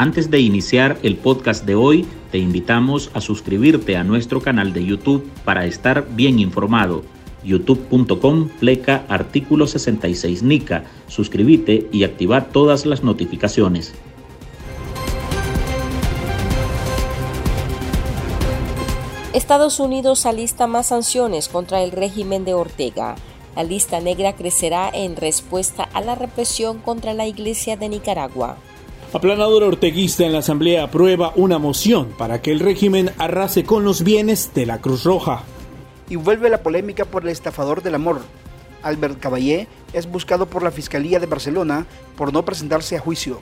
Antes de iniciar el podcast de hoy, te invitamos a suscribirte a nuestro canal de YouTube para estar bien informado. youtube.com pleca artículo 66 NICA. Suscríbete y activa todas las notificaciones. Estados Unidos alista más sanciones contra el régimen de Ortega. La lista negra crecerá en respuesta a la represión contra la Iglesia de Nicaragua. Aplanador orteguista en la Asamblea aprueba una moción para que el régimen arrase con los bienes de la Cruz Roja. Y vuelve la polémica por el estafador del amor. Albert Caballé es buscado por la Fiscalía de Barcelona por no presentarse a juicio.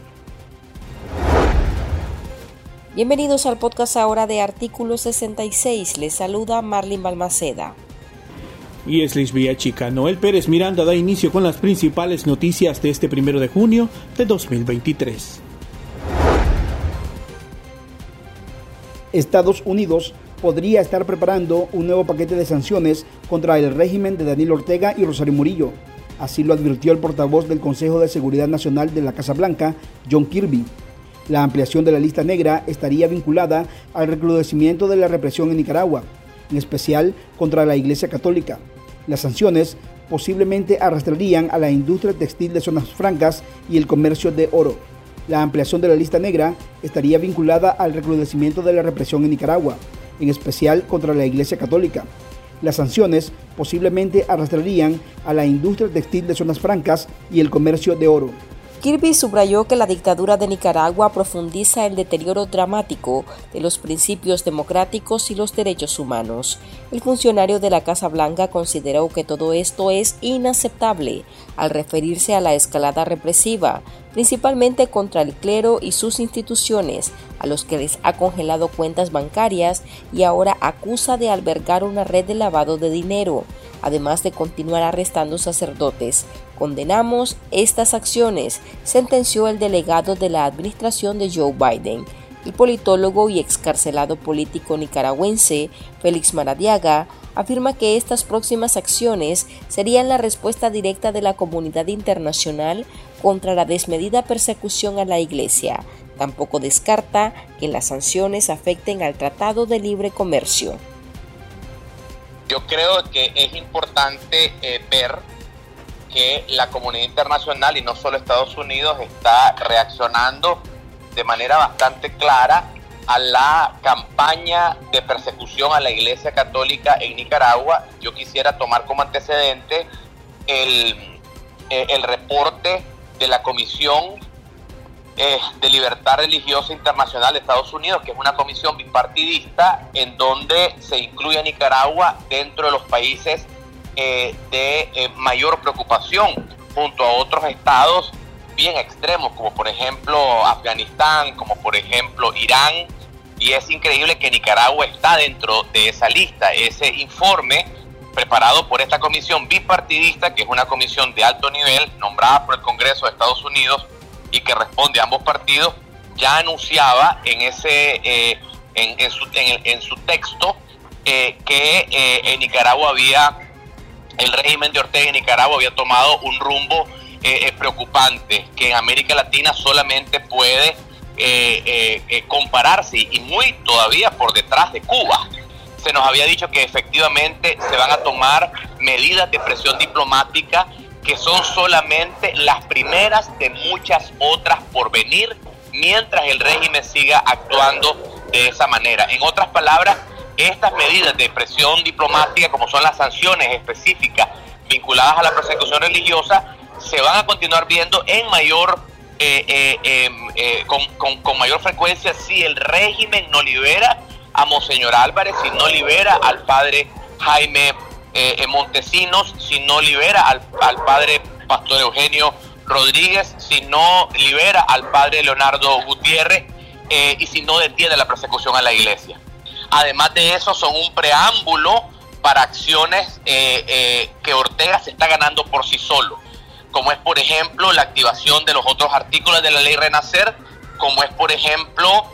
Bienvenidos al podcast ahora de Artículo 66. Les saluda Marlin Balmaceda. Y es Lisbia Chica. Noel Pérez Miranda da inicio con las principales noticias de este primero de junio de 2023. Estados Unidos podría estar preparando un nuevo paquete de sanciones contra el régimen de Daniel Ortega y Rosario Murillo. Así lo advirtió el portavoz del Consejo de Seguridad Nacional de la Casa Blanca, John Kirby. La ampliación de la lista negra estaría vinculada al recrudecimiento de la represión en Nicaragua, en especial contra la Iglesia Católica. Las sanciones posiblemente arrastrarían a la industria textil de zonas francas y el comercio de oro. La ampliación de la lista negra estaría vinculada al recrudecimiento de la represión en Nicaragua, en especial contra la Iglesia Católica. Las sanciones posiblemente arrastrarían a la industria textil de zonas francas y el comercio de oro. Kirby subrayó que la dictadura de Nicaragua profundiza el deterioro dramático de los principios democráticos y los derechos humanos. El funcionario de la Casa Blanca consideró que todo esto es inaceptable al referirse a la escalada represiva, principalmente contra el clero y sus instituciones, a los que les ha congelado cuentas bancarias y ahora acusa de albergar una red de lavado de dinero además de continuar arrestando sacerdotes. Condenamos estas acciones, sentenció el delegado de la administración de Joe Biden. El politólogo y excarcelado político nicaragüense Félix Maradiaga afirma que estas próximas acciones serían la respuesta directa de la comunidad internacional contra la desmedida persecución a la Iglesia. Tampoco descarta que las sanciones afecten al Tratado de Libre Comercio. Yo creo que es importante eh, ver que la comunidad internacional y no solo Estados Unidos está reaccionando de manera bastante clara a la campaña de persecución a la Iglesia Católica en Nicaragua. Yo quisiera tomar como antecedente el, eh, el reporte de la Comisión eh, de Libertad Religiosa Internacional de Estados Unidos, que es una comisión bipartidista en donde se incluye a Nicaragua dentro de los países eh, de eh, mayor preocupación, junto a otros estados bien extremos, como por ejemplo Afganistán, como por ejemplo Irán, y es increíble que Nicaragua está dentro de esa lista. Ese informe preparado por esta comisión bipartidista, que es una comisión de alto nivel, nombrada por el Congreso de Estados Unidos, y que responde a ambos partidos, ya anunciaba en, ese, eh, en, su, en, su, texto eh, que eh, en Nicaragua había, el régimen de Ortega en Nicaragua había tomado un rumbo preocupante, que en América Latina solamente puede compararse y muy todavía por detrás de Cuba. Se nos había dicho que efectivamente se van a tomar medidas de presión diplomática que son solamente las primeras de muchas otras por venir mientras el régimen siga actuando de esa manera. En otras palabras, estas medidas de presión diplomática, como son las sanciones específicas vinculadas a la persecución religiosa, se van a continuar viendo en mayor eh, eh, em, eh, con, con, mayor frecuencia si el régimen no libera a Monseñor Álvarez, si no libera al padre Jaime eh, Montesinos, si no libera al, padre Pastor Eugenio Rodríguez, si no libera al padre Leonardo Gutiérrez eh, y si no detiene la persecución a la iglesia. Además de eso, son un preámbulo para acciones eh, que Ortega se está ganando por sí solo, como es por ejemplo la activación de los otros artículos de la ley Renacer, como es por ejemplo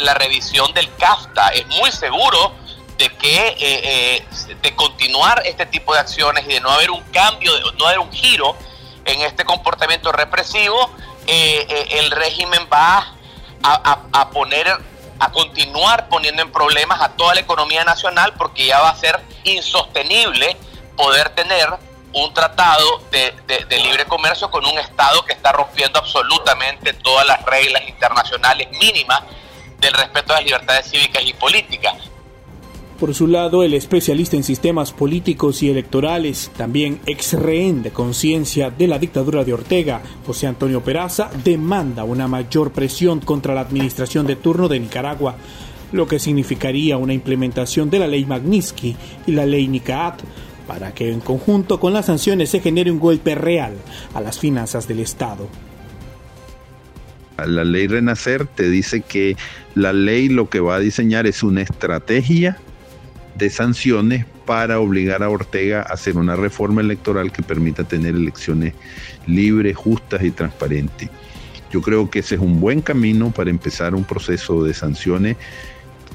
la revisión del CAFTA. Es muy seguro de que eh, eh, de continuar este tipo de acciones y de no haber un cambio, de no haber un giro en este comportamiento represivo, eh, el régimen va a, poner a continuar poniendo en problemas a toda la economía nacional porque ya va a ser insostenible poder tener un tratado de, de, libre comercio con un Estado que está rompiendo absolutamente todas las reglas internacionales mínimas del respeto a las libertades cívicas y políticas. Por su lado, el especialista en sistemas políticos y electorales, también ex rehén de conciencia de la dictadura de Ortega, José Antonio Peraza, demanda una mayor presión contra la administración de turno de Nicaragua, lo que significaría una implementación de la ley Magnitsky y la ley NICAAT, para que en conjunto con las sanciones se genere un golpe real a las finanzas del Estado. La ley Renacer te dice que la ley lo que va a diseñar es una estrategia de sanciones para obligar a Ortega a hacer una reforma electoral que permita tener elecciones libres, justas y transparentes. Yo creo que ese es un buen camino para empezar un proceso de sanciones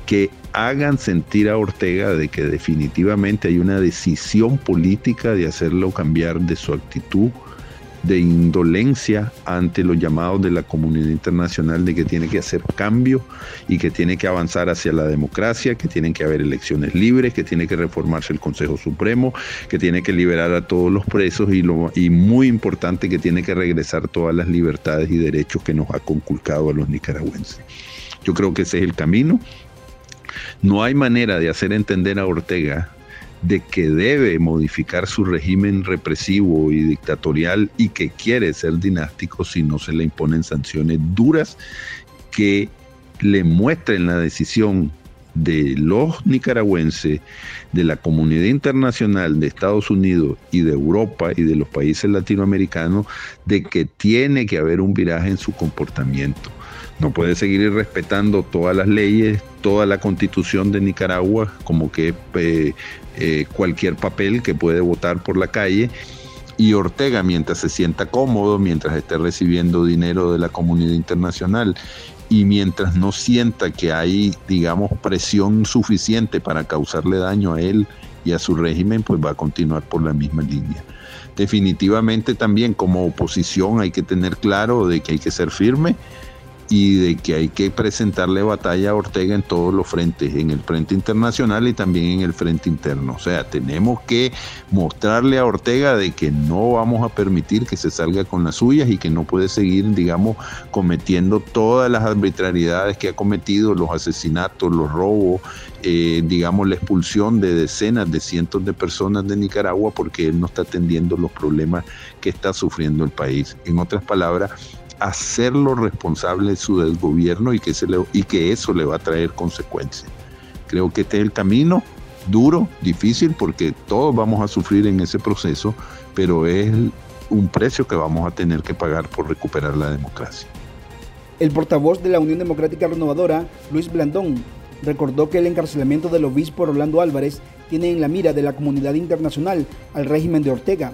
que hagan sentir a Ortega de que definitivamente hay una decisión política de hacerlo cambiar de su actitud de indolencia ante los llamados de la comunidad internacional de que tiene que hacer cambio y que tiene que avanzar hacia la democracia, que tienen que haber elecciones libres, que tiene que reformarse el Consejo Supremo, que tiene que liberar a todos los presos y, lo, y muy importante que tiene que regresar todas las libertades y derechos que nos ha conculcado a los nicaragüenses. Yo creo que ese es el camino. No hay manera de hacer entender a Ortega de que debe modificar su régimen represivo y dictatorial y que quiere ser dinástico si no se le imponen sanciones duras que le muestren la decisión de los nicaragüenses, de la comunidad internacional de Estados Unidos y de Europa y de los países latinoamericanos de que tiene que haber un viraje en su comportamiento. No puede seguir respetando todas las leyes, toda la constitución de Nicaragua, como que eh, eh, cualquier papel que puede votar por la calle. Y Ortega, mientras se sienta cómodo, mientras esté recibiendo dinero de la comunidad internacional y mientras no sienta que hay, digamos, presión suficiente para causarle daño a él y a su régimen, pues va a continuar por la misma línea. Definitivamente también como oposición hay que tener claro de que hay que ser firme y de que hay que presentarle batalla a Ortega en todos los frentes, en el frente internacional y también en el frente interno. O sea, tenemos que mostrarle a Ortega de que no vamos a permitir que se salga con las suyas y que no puede seguir, digamos, cometiendo todas las arbitrariedades que ha cometido, los asesinatos, los robos, eh, digamos, la expulsión de decenas, de cientos de personas de Nicaragua porque él no está atendiendo los problemas que está sufriendo el país. En otras palabras, hacerlo responsable de su desgobierno y que, y que eso le va a traer consecuencias. Creo que este es el camino duro, difícil, porque todos vamos a sufrir en ese proceso, pero es un precio que vamos a tener que pagar por recuperar la democracia. El portavoz de la Unión Democrática Renovadora, Luis Blandón, recordó que el encarcelamiento del obispo Rolando Álvarez tiene en la mira de la comunidad internacional al régimen de Ortega,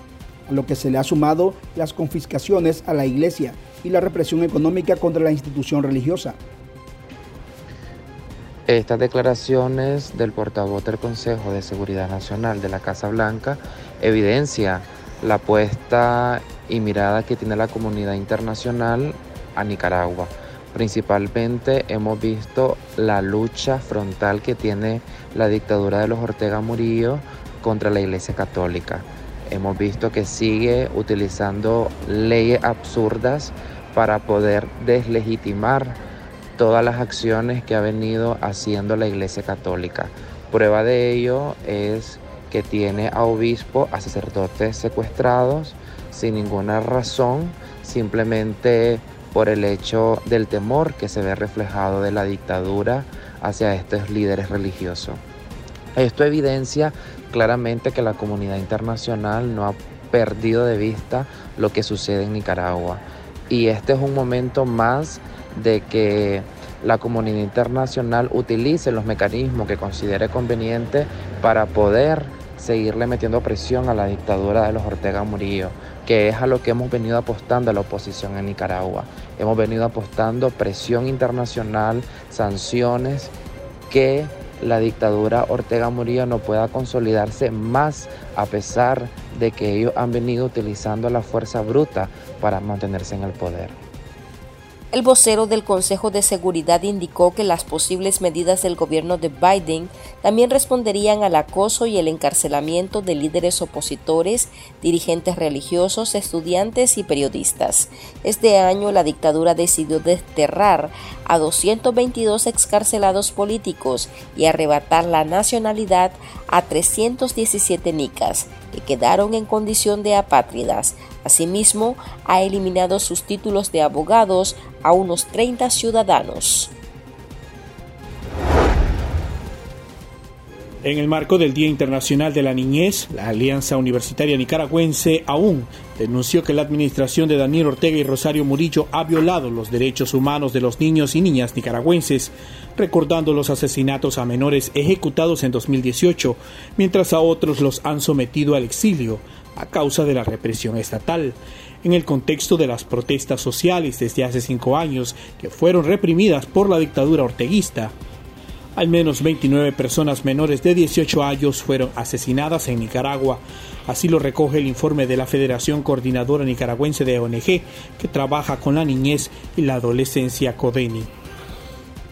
a lo que se le ha sumado las confiscaciones a la iglesia y la represión económica contra la institución religiosa. Estas declaraciones del portavoz del Consejo de Seguridad Nacional de la Casa Blanca evidencia la apuesta y mirada que tiene la comunidad internacional a Nicaragua. Principalmente hemos visto la lucha frontal que tiene la dictadura de los Ortega Murillo contra la Iglesia Católica. Hemos visto que sigue utilizando leyes absurdas para poder deslegitimar todas las acciones que ha venido haciendo la Iglesia Católica. Prueba de ello es que tiene a obispos, a sacerdotes secuestrados sin ninguna razón, simplemente por el hecho del temor que se ve reflejado de la dictadura hacia estos líderes religiosos. Esto evidencia claramente que la comunidad internacional no ha perdido de vista lo que sucede en Nicaragua. Y este es un momento más de que la comunidad internacional utilice los mecanismos que considere conveniente para poder seguirle metiendo presión a la dictadura de los Ortega Murillo, que es a lo que hemos venido apostando a la oposición en Nicaragua. Hemos venido apostando presión internacional, sanciones que la dictadura Ortega Murillo no pueda consolidarse más a pesar de que ellos han venido utilizando la fuerza bruta para mantenerse en el poder. El vocero del Consejo de Seguridad indicó que las posibles medidas del gobierno de Biden también responderían al acoso y el encarcelamiento de líderes opositores, dirigentes religiosos, estudiantes y periodistas. Este año la dictadura decidió desterrar a 222 excarcelados políticos y arrebatar la nacionalidad a 317 nicas, que quedaron en condición de apátridas. Asimismo, ha eliminado sus títulos de abogados a unos 30 ciudadanos. En el marco del Día Internacional de la Niñez, la Alianza Universitaria Nicaragüense aún denunció que la administración de Daniel Ortega y Rosario Murillo ha violado los derechos humanos de los niños y niñas nicaragüenses, recordando los asesinatos a menores ejecutados en 2018, mientras a otros los han sometido al exilio a causa de la represión estatal. En el contexto de las protestas sociales desde hace cinco años que fueron reprimidas por la dictadura orteguista, al menos 29 personas menores de 18 años fueron asesinadas en Nicaragua. Así lo recoge el informe de la Federación Coordinadora Nicaragüense de ONG, que trabaja con la niñez y la adolescencia CODENI.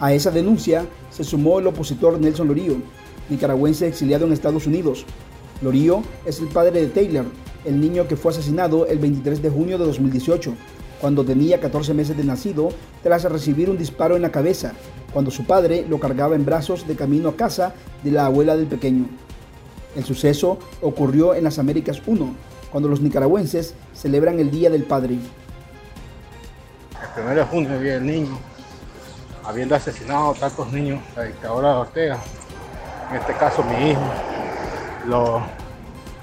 A esa denuncia se sumó el opositor Nelson Lorío, nicaragüense exiliado en Estados Unidos. Lorío es el padre de Taylor, el niño que fue asesinado el 23 de junio de 2018, cuando tenía 14 meses de nacido, tras recibir un disparo en la cabeza cuando su padre lo cargaba en brazos de camino a casa de la abuela del pequeño. El suceso ocurrió en las Américas 1, cuando los nicaragüenses celebran el Día del Padre. El 1 de junio el niño, habiendo asesinado tantos niños, la dictadura de Ortega, en este caso mi hijo, los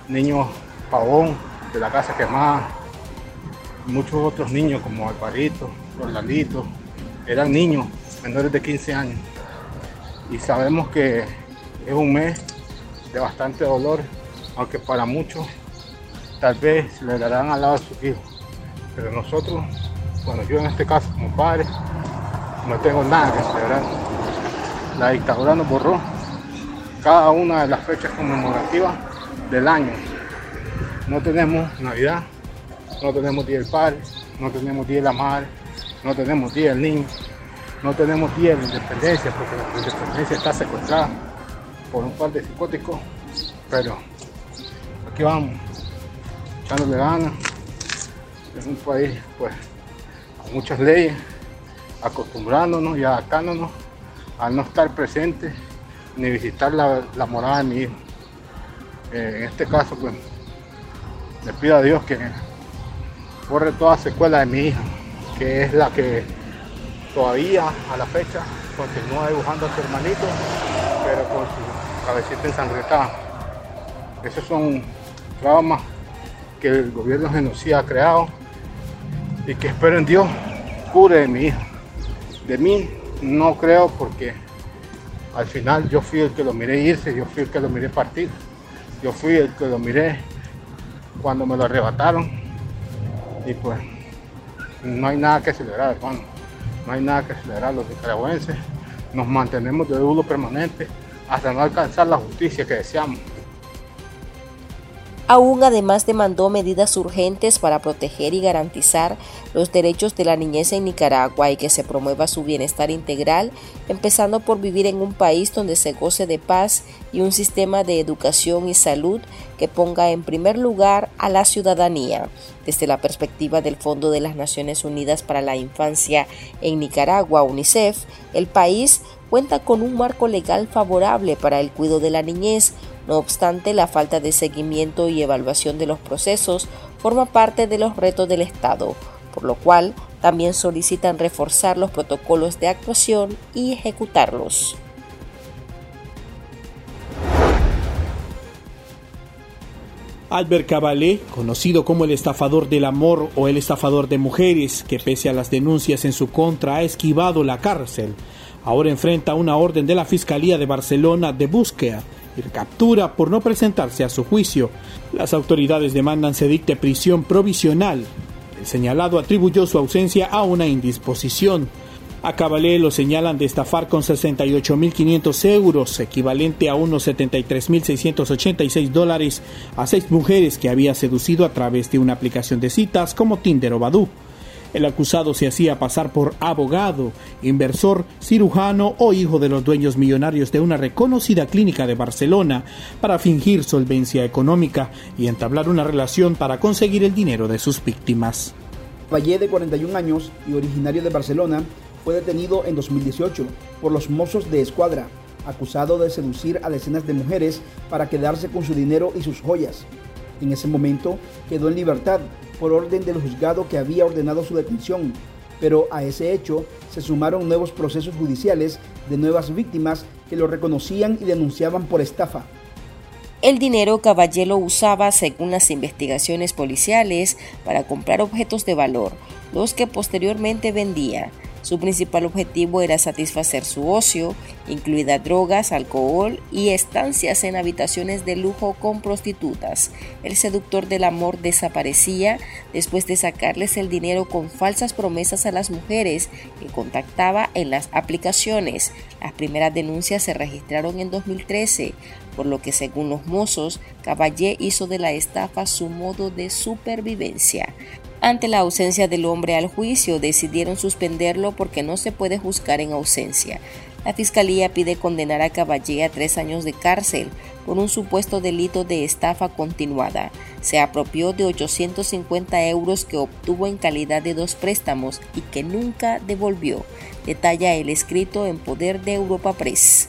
niños Pavón de la casa quemada, muchos otros niños como Alvarito, Orlandito, eran niños menores de 15 años. Y sabemos que es un mes de bastante dolor, aunque para muchos tal vez le darán al lado a sus hijos. Pero nosotros, bueno, yo en este caso como padre, no tengo nada que celebrar. La dictadura nos borró cada una de las fechas conmemorativas del año. No tenemos Navidad, no tenemos Día del Padre, no tenemos Día la Madre, no tenemos Día del Niño, no tenemos día de independencia porque la independencia está secuestrada por un par de psicóticos, pero aquí vamos, echándole ganas. Es un país pues con muchas leyes, acostumbrándonos y adaptándonos a no estar presente ni visitar la, morada de mi hijo. Eh, en este caso pues le pido a Dios que borre toda secuela de mi hija, que es la que todavía a la fecha continúa dibujando a su hermanito, pero con su cabecita ensangrentada. Esos son traumas que el gobierno genocida ha creado y que espero en Dios cure de mi hijo. De mí no creo porque al final yo fui el que lo miré irse, yo fui el que lo miré partir, yo fui el que lo miré cuando me lo arrebataron y pues no hay nada que celebrar, hermano no hay nada que acelerar los nicaragüenses, nos mantenemos de duelo permanente hasta no alcanzar la justicia que deseamos. Aún además demandó medidas urgentes para proteger y garantizar los derechos de la niñez en Nicaragua y que se promueva su bienestar integral, empezando por vivir en un país donde se goce de paz y un sistema de educación y salud que ponga en primer lugar a la ciudadanía. Desde la perspectiva del Fondo de las Naciones Unidas para la Infancia en Nicaragua, UNICEF, el país cuenta con un marco legal favorable para el cuidado de la niñez, no obstante, la falta de seguimiento y evaluación de los procesos forma parte de los retos del Estado, por lo cual también solicitan reforzar los protocolos de actuación y ejecutarlos. Albert Cabalé, conocido como el estafador del amor o el estafador de mujeres, que pese a las denuncias en su contra ha esquivado la cárcel, ahora enfrenta una orden de la Fiscalía de Barcelona de búsqueda captura por no presentarse a su juicio. Las autoridades demandan se dicte prisión provisional. El señalado atribuyó su ausencia a una indisposición. A Cabalé lo señalan de estafar con 68.500 euros, equivalente a unos 73.686 dólares, a seis mujeres que había seducido a través de una aplicación de citas como Tinder o Badoo. El acusado se hacía pasar por abogado, inversor, cirujano o hijo de los dueños millonarios de una reconocida clínica de Barcelona para fingir solvencia económica y entablar una relación para conseguir el dinero de sus víctimas. Valle, de 41 años y originario de Barcelona, fue detenido en 2018 por los mozos de escuadra, acusado de seducir a decenas de mujeres para quedarse con su dinero y sus joyas. En ese momento quedó en libertad por orden del juzgado que había ordenado su detención, pero a ese hecho se sumaron nuevos procesos judiciales de nuevas víctimas que lo reconocían y denunciaban por estafa. El dinero Caballero usaba, según las investigaciones policiales, para comprar objetos de valor, los que posteriormente vendía. Su principal objetivo era satisfacer su ocio, incluida drogas, alcohol y estancias en habitaciones de lujo con prostitutas. El seductor del amor desaparecía después de sacarles el dinero con falsas promesas a las mujeres que contactaba en las aplicaciones. Las primeras denuncias se registraron en 2013, por lo que según los mozos, Caballé hizo de la estafa su modo de supervivencia. Ante la ausencia del hombre al juicio, decidieron suspenderlo porque no se puede juzgar en ausencia. La Fiscalía pide condenar a Caballé a tres años de cárcel por un supuesto delito de estafa continuada. Se apropió de 850 euros que obtuvo en calidad de dos préstamos y que nunca devolvió. Detalla el escrito en poder de Europa Press.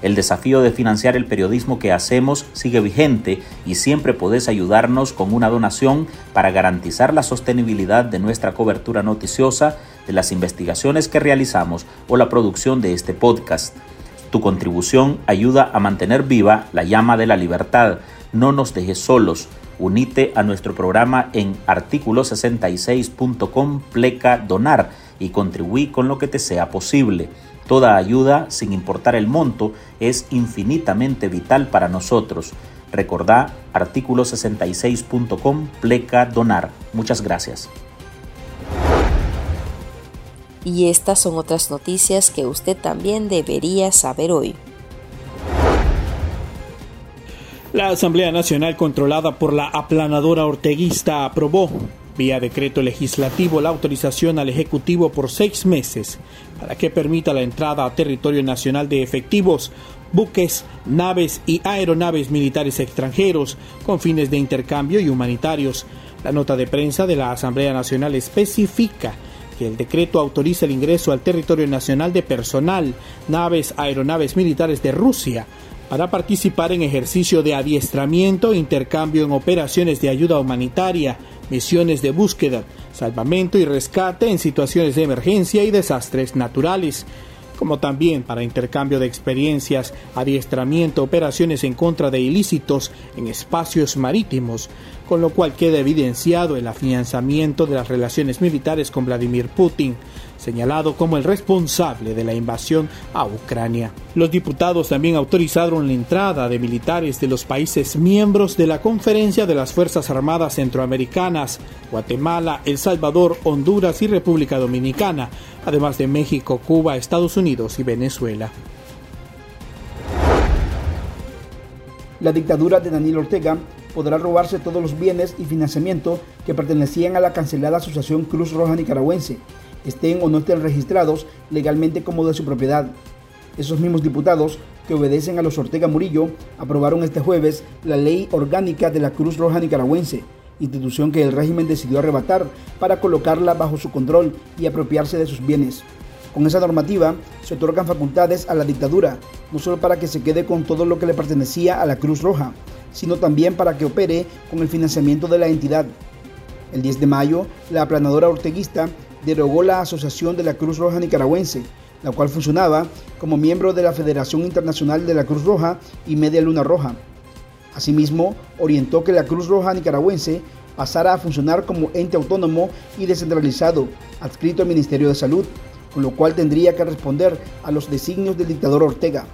El desafío de financiar el periodismo que hacemos sigue vigente y siempre podés ayudarnos con una donación para garantizar la sostenibilidad de nuestra cobertura noticiosa, de las investigaciones que realizamos o la producción de este podcast. Tu contribución ayuda a mantener viva la llama de la libertad. No nos dejes solos. Unite a nuestro programa en artículo66.com pleca donar y contribuí con lo que te sea posible. Toda ayuda, sin importar el monto, es infinitamente vital para nosotros. Recordá artículo 66.com pleca donar. Muchas gracias. Y estas son otras noticias que usted también debería saber hoy. La Asamblea Nacional controlada por la aplanadora orteguista aprobó vía decreto legislativo la autorización al Ejecutivo por seis meses para que permita la entrada a territorio nacional de efectivos, buques, naves y aeronaves militares extranjeros con fines de intercambio y humanitarios. La nota de prensa de la Asamblea Nacional especifica que el decreto autoriza el ingreso al territorio nacional de personal, naves, aeronaves militares de Rusia, para participar en ejercicio de adiestramiento e intercambio en operaciones de ayuda humanitaria, misiones de búsqueda, salvamento y rescate en situaciones de emergencia y desastres naturales, como también para intercambio de experiencias, adiestramiento, operaciones en contra de ilícitos en espacios marítimos, con lo cual queda evidenciado el afianzamiento de las relaciones militares con Vladimir Putin, señalado como el responsable de la invasión a Ucrania. Los diputados también autorizaron la entrada de militares de los países miembros de la Conferencia de las Fuerzas Armadas Centroamericanas, Guatemala, El Salvador, Honduras y República Dominicana, además de México, Cuba, Estados Unidos y Venezuela. La dictadura de Daniel Ortega podrá robarse todos los bienes y financiamiento que pertenecían a la cancelada Asociación Cruz Roja Nicaragüense, estén o no estén registrados legalmente como de su propiedad. Esos mismos diputados que obedecen a los Ortega Murillo aprobaron este jueves la ley orgánica de la Cruz Roja Nicaragüense, institución que el régimen decidió arrebatar para colocarla bajo su control y apropiarse de sus bienes. Con esa normativa se otorgan facultades a la dictadura, no solo para que se quede con todo lo que le pertenecía a la Cruz Roja, sino también para que opere con el financiamiento de la entidad. El 10 de mayo, la aplanadora orteguista derogó la Asociación de la Cruz Roja Nicaragüense, la cual funcionaba como miembro de la Federación Internacional de la Cruz Roja y Media Luna Roja. Asimismo, orientó que la Cruz Roja Nicaragüense pasara a funcionar como ente autónomo y descentralizado, adscrito al Ministerio de Salud, con lo cual tendría que responder a los designios del dictador Ortega.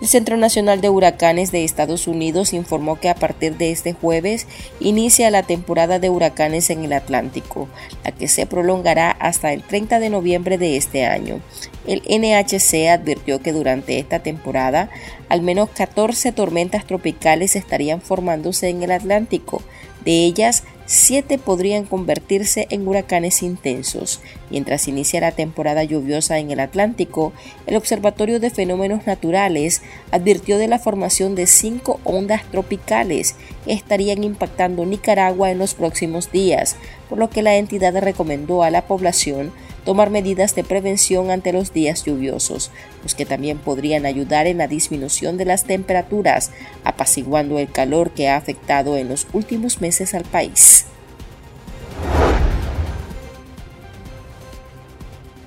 El Centro Nacional de Huracanes de Estados Unidos informó que a partir de este jueves inicia la temporada de huracanes en el Atlántico, la que se prolongará hasta el 30 de noviembre de este año. El NHC advirtió que durante esta temporada al menos 14 tormentas tropicales estarían formándose en el Atlántico, de ellas siete podrían convertirse en huracanes intensos. Mientras inicia la temporada lluviosa en el Atlántico, el Observatorio de Fenómenos Naturales advirtió de la formación de cinco ondas tropicales que estarían impactando Nicaragua en los próximos días, por lo que la entidad recomendó a la población tomar medidas de prevención ante los días lluviosos, los que también podrían ayudar en la disminución de las temperaturas, apaciguando el calor que ha afectado en los últimos meses al país.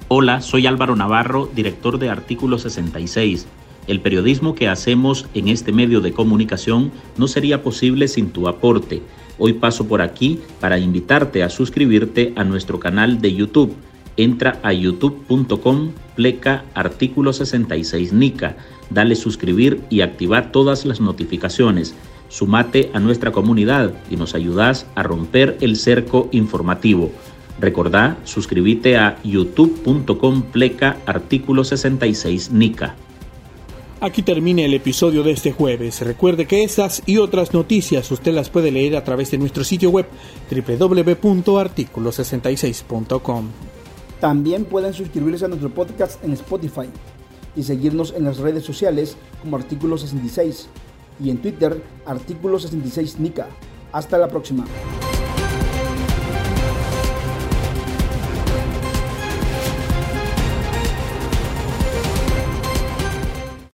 Hola, soy Álvaro Navarro, director de Artículo 66. El periodismo que hacemos en este medio de comunicación no sería posible sin tu aporte. Hoy paso por aquí para invitarte a suscribirte a nuestro canal de YouTube entra a youtube.com pleca artículo 66 NICA, dale suscribir y activa todas las notificaciones. Sumate a nuestra comunidad y nos ayudas a romper el cerco informativo. Recordá, suscríbete a youtube.com pleca artículo 66 NICA. Aquí termina el episodio de este jueves. Recuerde que estas y otras noticias usted las puede leer a través de nuestro sitio web www.articulo66.com. También pueden suscribirse a nuestro podcast en Spotify y seguirnos en las redes sociales como Artículo 66 y en Twitter Artículo 66 Nica. Hasta la próxima.